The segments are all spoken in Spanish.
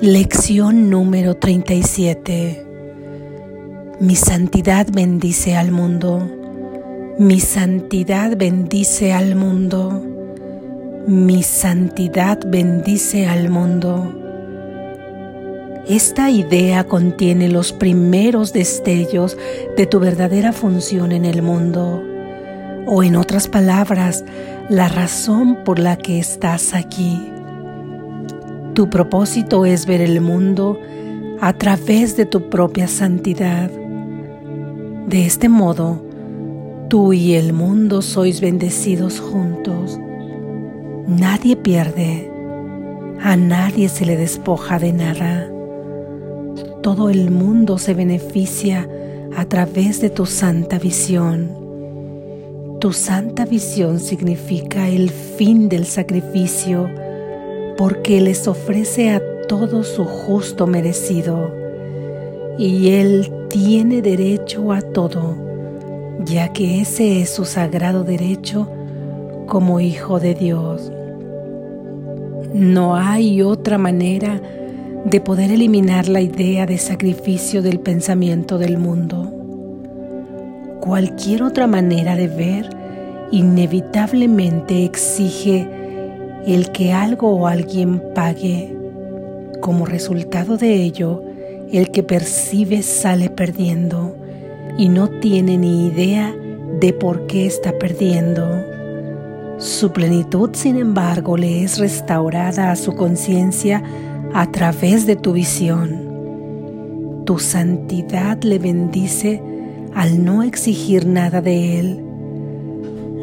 Lección número 37. Mi santidad bendice al mundo. Mi santidad bendice al mundo. Mi santidad bendice al mundo. Esta idea contiene los primeros destellos de tu verdadera función en el mundo, o en otras palabras, la razón por la que estás aquí. Tu propósito es ver el mundo a través de tu propia santidad. De este modo, tú y el mundo sois bendecidos juntos. Nadie pierde, a nadie se le despoja de nada. Todo el mundo se beneficia a través de tu santa visión. Tu santa visión significa el fin del sacrificio porque les ofrece a todos su justo merecido, y Él tiene derecho a todo, ya que ese es su sagrado derecho como Hijo de Dios. No hay otra manera de poder eliminar la idea de sacrificio del pensamiento del mundo. Cualquier otra manera de ver inevitablemente exige el que algo o alguien pague. Como resultado de ello, el que percibe sale perdiendo y no tiene ni idea de por qué está perdiendo. Su plenitud, sin embargo, le es restaurada a su conciencia a través de tu visión. Tu santidad le bendice al no exigir nada de él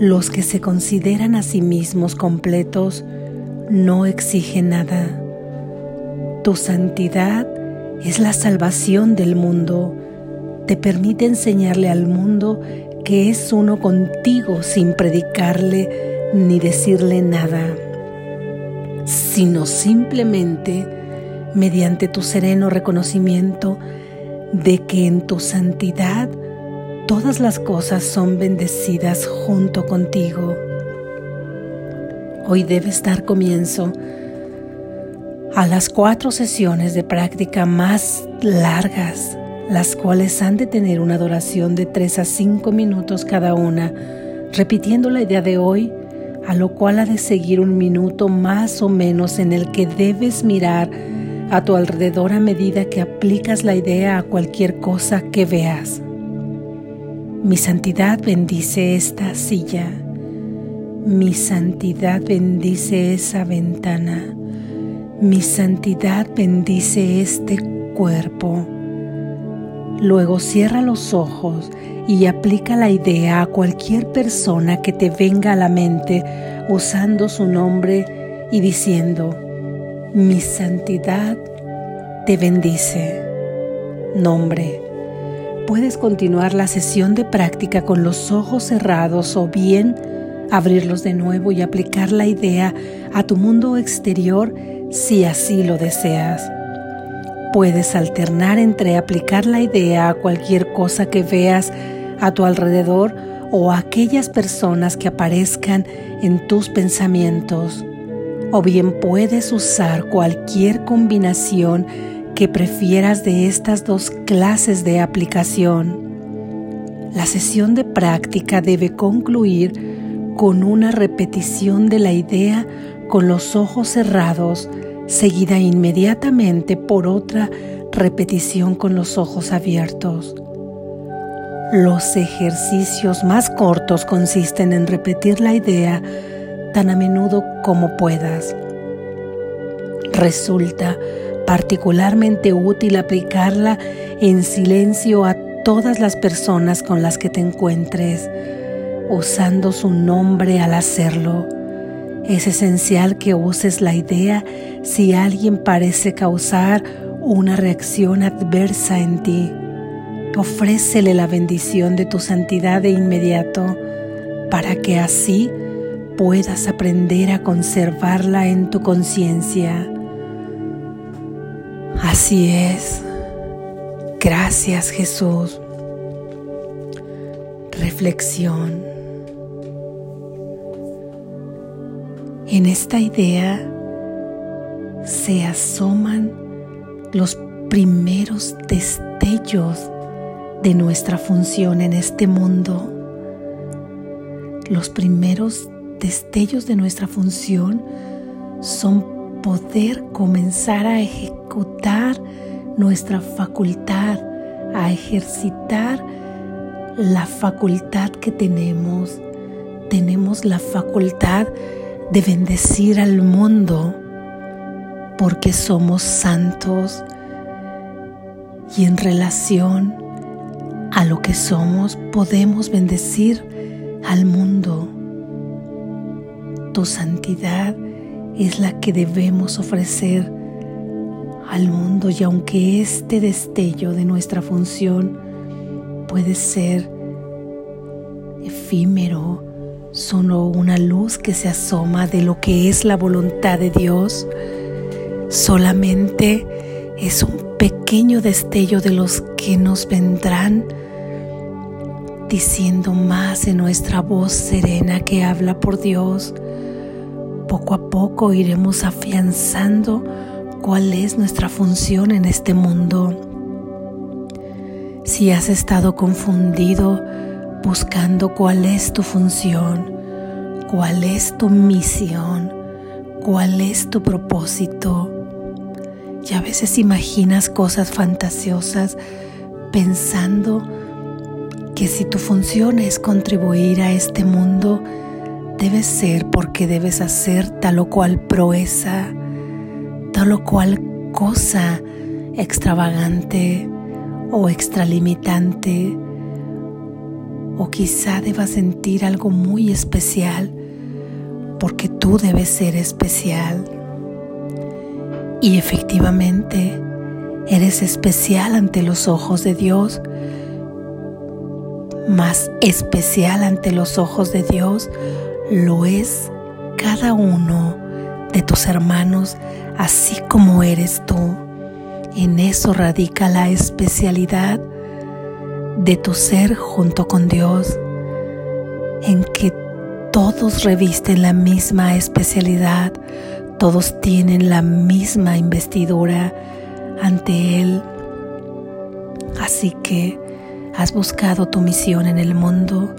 los que se consideran a sí mismos completos no exigen nada. Tu santidad es la salvación del mundo. Te permite enseñarle al mundo que es uno contigo sin predicarle ni decirle nada, sino simplemente mediante tu sereno reconocimiento de que en tu santidad todas las cosas son bendecidas junto contigo. Hoy debes dar comienzo a las cuatro sesiones de práctica más largas, las cuales han de tener una duración de tres a cinco minutos cada una, repitiendo la idea de hoy, a lo cual ha de seguir un minuto más o menos en el que debes mirar a tu alrededor a medida que aplicas la idea a cualquier cosa que veas. Mi santidad bendice esta silla. Mi santidad bendice esa ventana. Mi santidad bendice este cuerpo. Luego cierra los ojos y aplica la idea a cualquier persona que te venga a la mente usando su nombre y diciendo, mi santidad te bendice. Nombre puedes continuar la sesión de práctica con los ojos cerrados o bien abrirlos de nuevo y aplicar la idea a tu mundo exterior si así lo deseas. Puedes alternar entre aplicar la idea a cualquier cosa que veas a tu alrededor o a aquellas personas que aparezcan en tus pensamientos. O bien puedes usar cualquier combinación que prefieras de estas dos clases de aplicación. La sesión de práctica debe concluir con una repetición de la idea con los ojos cerrados, seguida inmediatamente por otra repetición con los ojos abiertos. Los ejercicios más cortos consisten en repetir la idea tan a menudo como puedas. Resulta particularmente útil aplicarla en silencio a todas las personas con las que te encuentres, usando su nombre al hacerlo. Es esencial que uses la idea si alguien parece causar una reacción adversa en ti. Ofrécele la bendición de tu santidad de inmediato para que así puedas aprender a conservarla en tu conciencia. Así es. Gracias Jesús. Reflexión. En esta idea se asoman los primeros destellos de nuestra función en este mundo. Los primeros destellos de nuestra función son poder comenzar a ejecutar nuestra facultad, a ejercitar la facultad que tenemos. Tenemos la facultad de bendecir al mundo porque somos santos y en relación a lo que somos podemos bendecir al mundo. Tu santidad es la que debemos ofrecer al mundo y aunque este destello de nuestra función puede ser efímero, solo una luz que se asoma de lo que es la voluntad de Dios, solamente es un pequeño destello de los que nos vendrán diciendo más en nuestra voz serena que habla por Dios. Poco a poco iremos afianzando cuál es nuestra función en este mundo. Si has estado confundido buscando cuál es tu función, cuál es tu misión, cuál es tu propósito, y a veces imaginas cosas fantasiosas pensando que si tu función es contribuir a este mundo, debe ser porque debes hacer tal o cual proeza, tal o cual cosa extravagante o extralimitante, o quizá debas sentir algo muy especial porque tú debes ser especial. Y efectivamente, eres especial ante los ojos de Dios, más especial ante los ojos de Dios lo es cada uno de tus hermanos, así como eres tú. En eso radica la especialidad de tu ser junto con Dios, en que todos revisten la misma especialidad, todos tienen la misma investidura ante Él. Así que has buscado tu misión en el mundo,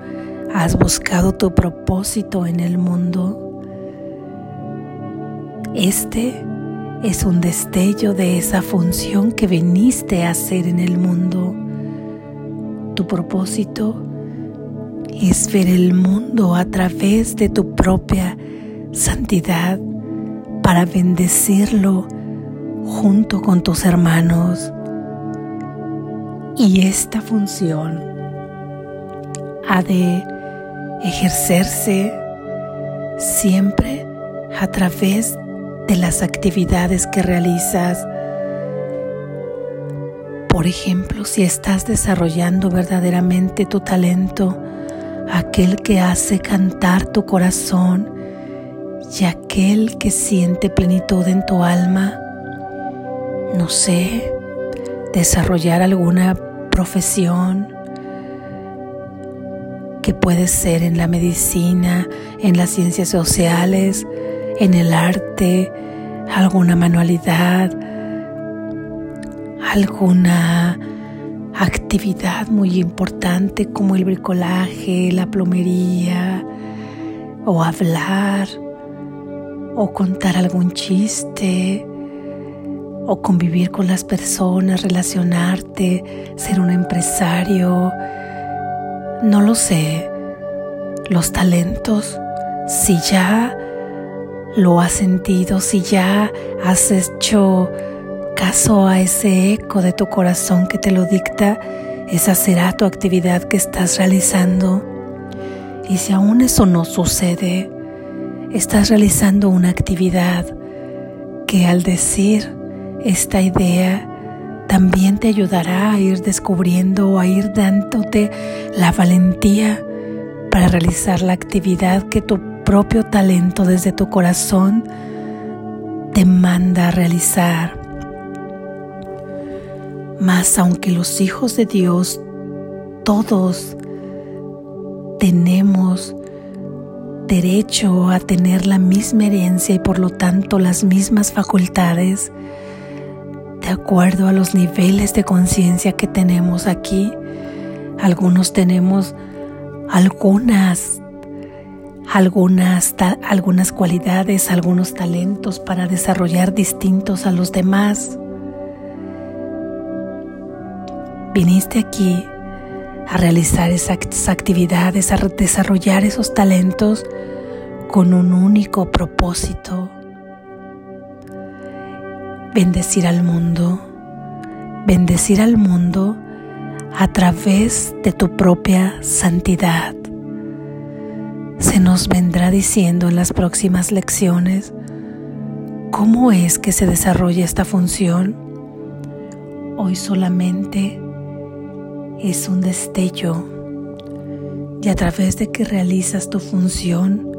has buscado tu propósito en el mundo. Este es un destello de esa función que viniste a hacer en el mundo. Tu propósito es ver el mundo a través de tu propia santidad para bendecirlo junto con tus hermanos. Y esta función ha de ejercerse siempre a través de las actividades que realizas. Por ejemplo, si estás desarrollando verdaderamente tu talento, aquel que hace cantar tu corazón, y aquel que siente plenitud en tu alma, no sé, desarrollar alguna profesión que puede ser en la medicina, en las ciencias sociales, en el arte, alguna manualidad, alguna actividad muy importante como el bricolaje, la plomería o hablar o contar algún chiste o convivir con las personas, relacionarte, ser un empresario, no lo sé. Los talentos, si ya lo has sentido, si ya has hecho caso a ese eco de tu corazón que te lo dicta, esa será tu actividad que estás realizando. Y si aún eso no sucede, estás realizando una actividad que al decir esta idea también te ayudará a ir descubriendo o a ir dándote la valentía para realizar la actividad que tu propio talento desde tu corazón te manda a realizar. Mas aunque los hijos de Dios todos tenemos derecho a tener la misma herencia y por lo tanto las mismas facultades. Acuerdo a los niveles de conciencia que tenemos aquí. Algunos tenemos algunas algunas, algunas cualidades, algunos talentos para desarrollar distintos a los demás. Viniste aquí a realizar esas actividades, a desarrollar esos talentos con un único propósito. Bendecir al mundo, bendecir al mundo a través de tu propia santidad. Se nos vendrá diciendo en las próximas lecciones cómo es que se desarrolla esta función. Hoy solamente es un destello y a través de que realizas tu función,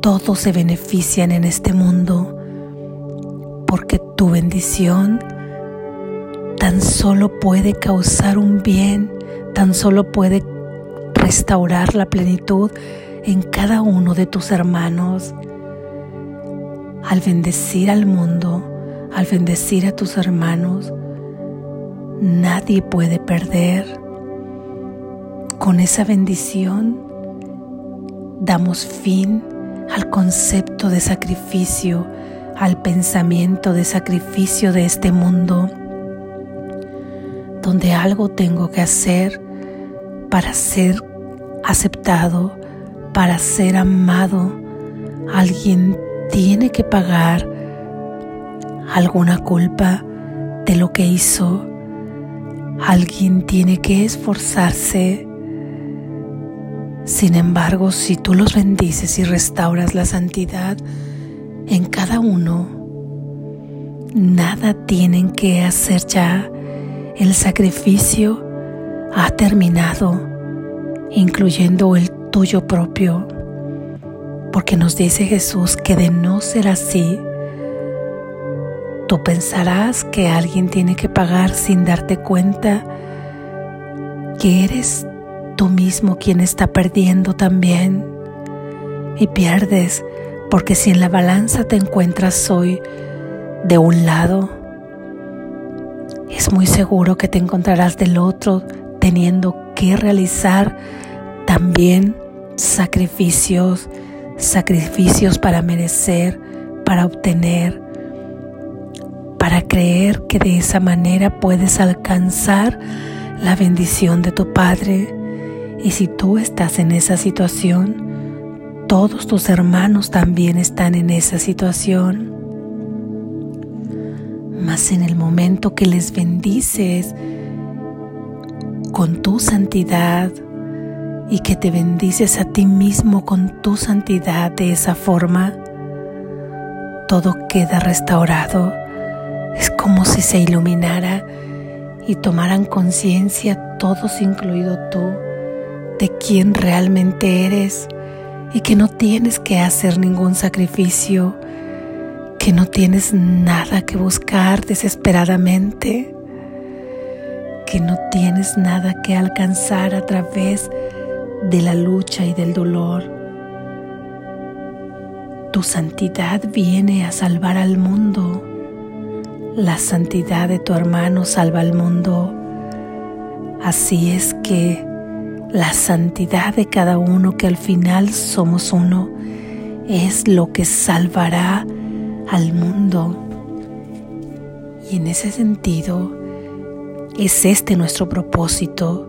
todos se benefician en este mundo tu bendición tan solo puede causar un bien, tan solo puede restaurar la plenitud en cada uno de tus hermanos. Al bendecir al mundo, al bendecir a tus hermanos, nadie puede perder. Con esa bendición damos fin al concepto de sacrificio, al pensamiento de sacrificio de este mundo, donde algo tengo que hacer para ser aceptado, para ser amado. Alguien tiene que pagar alguna culpa de lo que hizo Alguien tiene que esforzarse. Sin embargo, si tú los bendices y restauras la santidad en cada uno, nada tienen que hacer ya. El sacrificio ha terminado, incluyendo el tuyo propio, porque nos dice Jesús que de no ser así, Tú pensarás que alguien tiene que pagar sin darte cuenta que eres tú mismo quien está perdiendo también. Y pierdes porque si en la balanza te encuentras hoy de un lado, es muy seguro que te encontrarás del otro teniendo que realizar también sacrificios, sacrificios para merecer, para obtener, para creer que de esa manera puedes alcanzar la bendición de tu Padre. Y si tú estás en esa situación, todos tus hermanos también están en esa situación. Mas en el momento que les bendices con tu santidad y que te bendices a ti mismo con tu santidad de esa forma, todo queda restaurado es como si se iluminara y tomaran conciencia, todos incluido tú, de quién realmente eres y que no tienes que hacer ningún sacrificio, que no tienes nada que buscar desesperadamente, que no tienes nada que alcanzar a través de la lucha y del dolor. Tu santidad viene a salvar al mundo la santidad de tu hermano salva al mundo. Así es que la santidad de cada uno, que al final somos uno, es lo que salvará al mundo. Y en ese sentido, es este nuestro propósito,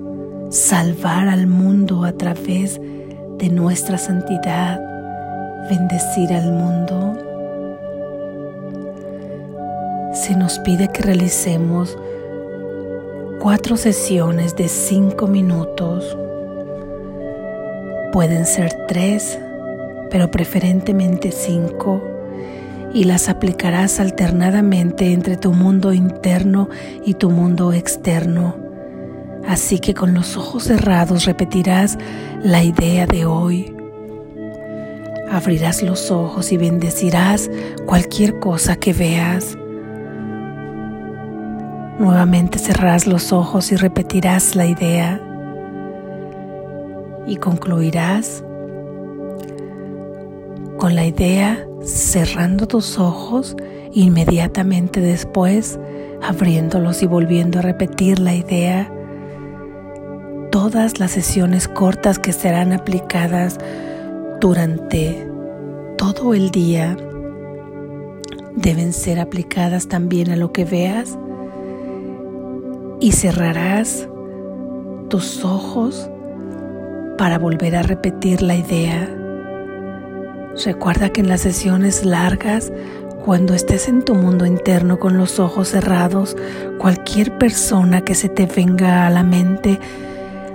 salvar al mundo a través de nuestra santidad, bendecir al mundo se nos pide que realicemos cuatro sesiones de cinco minutos. Pueden ser tres, pero preferentemente cinco, y las aplicarás alternadamente entre tu mundo interno y tu mundo externo. Así que con los ojos cerrados repetirás la idea de hoy. Abrirás los ojos y bendecirás cualquier cosa que veas. Nuevamente cerrarás los ojos y repetirás la idea y concluirás con la idea cerrando tus ojos Inmediatamente después, abriéndolos y volviendo a repetir la idea, todas las sesiones cortas que serán aplicadas durante todo el día deben ser aplicadas también a lo que veas y cerrarás tus ojos para volver a repetir la idea. Recuerda que en las sesiones largas, cuando estés en tu mundo interno con los ojos cerrados, cualquier persona que se te venga a la mente,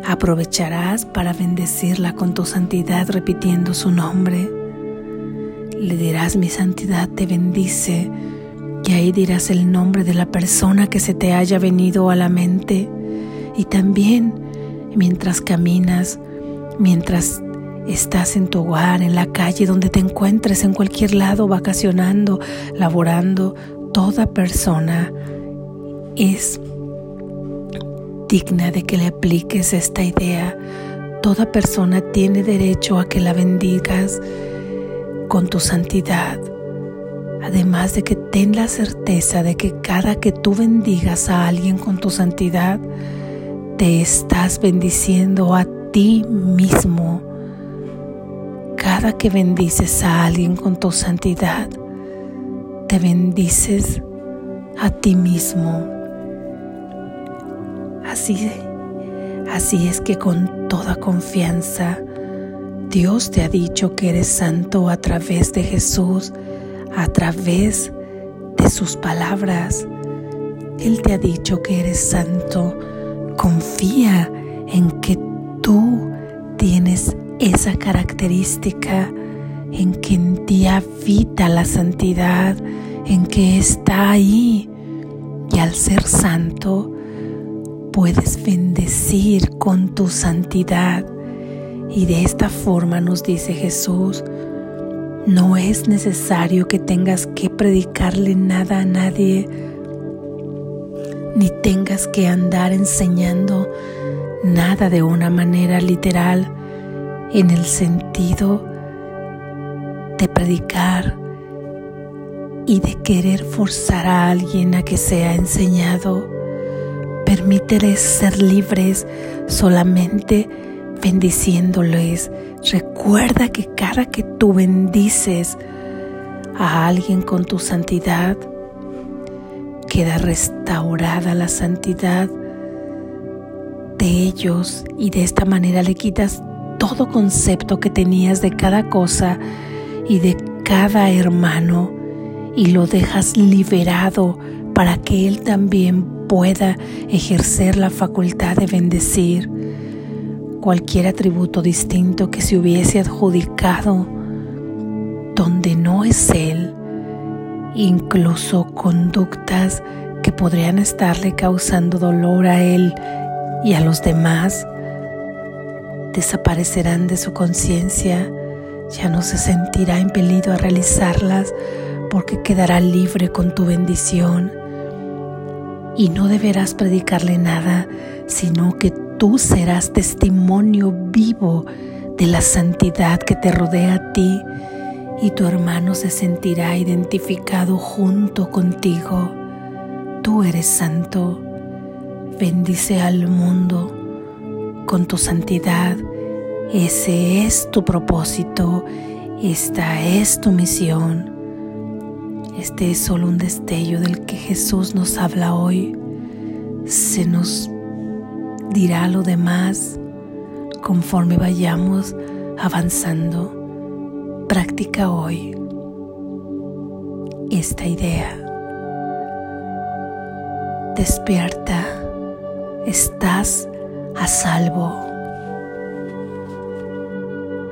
aprovecharás para bendecirla con tu santidad repitiendo su nombre. Le dirás mi santidad te bendice y ahí dirás el nombre de la persona que se te haya venido a la mente. Y también mientras caminas, mientras estás en tu hogar, en la calle, donde te encuentres, en cualquier lado, vacacionando, laborando, toda persona es digna de que le apliques esta idea. Toda persona tiene derecho a que la bendigas con tu santidad. Además de que ten la certeza de que cada que tú bendigas a alguien con tu santidad, te estás bendiciendo a ti mismo. Cada que bendices a alguien con tu santidad, te bendices a ti mismo. Así, así es que con toda confianza, Dios te ha dicho que eres santo a través de Jesús a través de sus palabras. Él te ha dicho que eres santo. Confía en que tú tienes esa característica, en que en ti habita la santidad, en que está ahí. Y al ser santo, puedes bendecir con tu santidad. Y de esta forma nos dice Jesús, no es necesario que tengas que predicarle nada a nadie, ni tengas que andar enseñando nada de una manera literal en el sentido de predicar y de querer forzar a alguien a que sea enseñado. Permíteles ser libres solamente bendiciéndoles. Recuerda que cada que tú bendices a alguien con tu santidad, queda restaurada la santidad ellos y de esta manera le quitas todo concepto que tenías de cada cosa y de cada hermano y lo dejas liberado para que él también pueda ejercer la facultad de bendecir cualquier atributo distinto que se hubiese adjudicado donde no es Él, incluso conductas que podrían estarle causando dolor a Él y a los demás, desaparecerán de su conciencia, ya no se sentirá impelido a realizarlas porque quedará libre con tu bendición. Y no deberás predicarle nada, sino que tú serás testimonio vivo de la santidad que te rodea a ti y tu hermano se sentirá identificado junto contigo. Tú eres santo. Bendice al mundo con tu santidad. Ese es tu propósito. Esta es tu misión. Este es solo un destello del que Jesús nos habla hoy. Se nos dirá lo demás conforme vayamos avanzando. Practica hoy esta idea. Despierta, estás a salvo.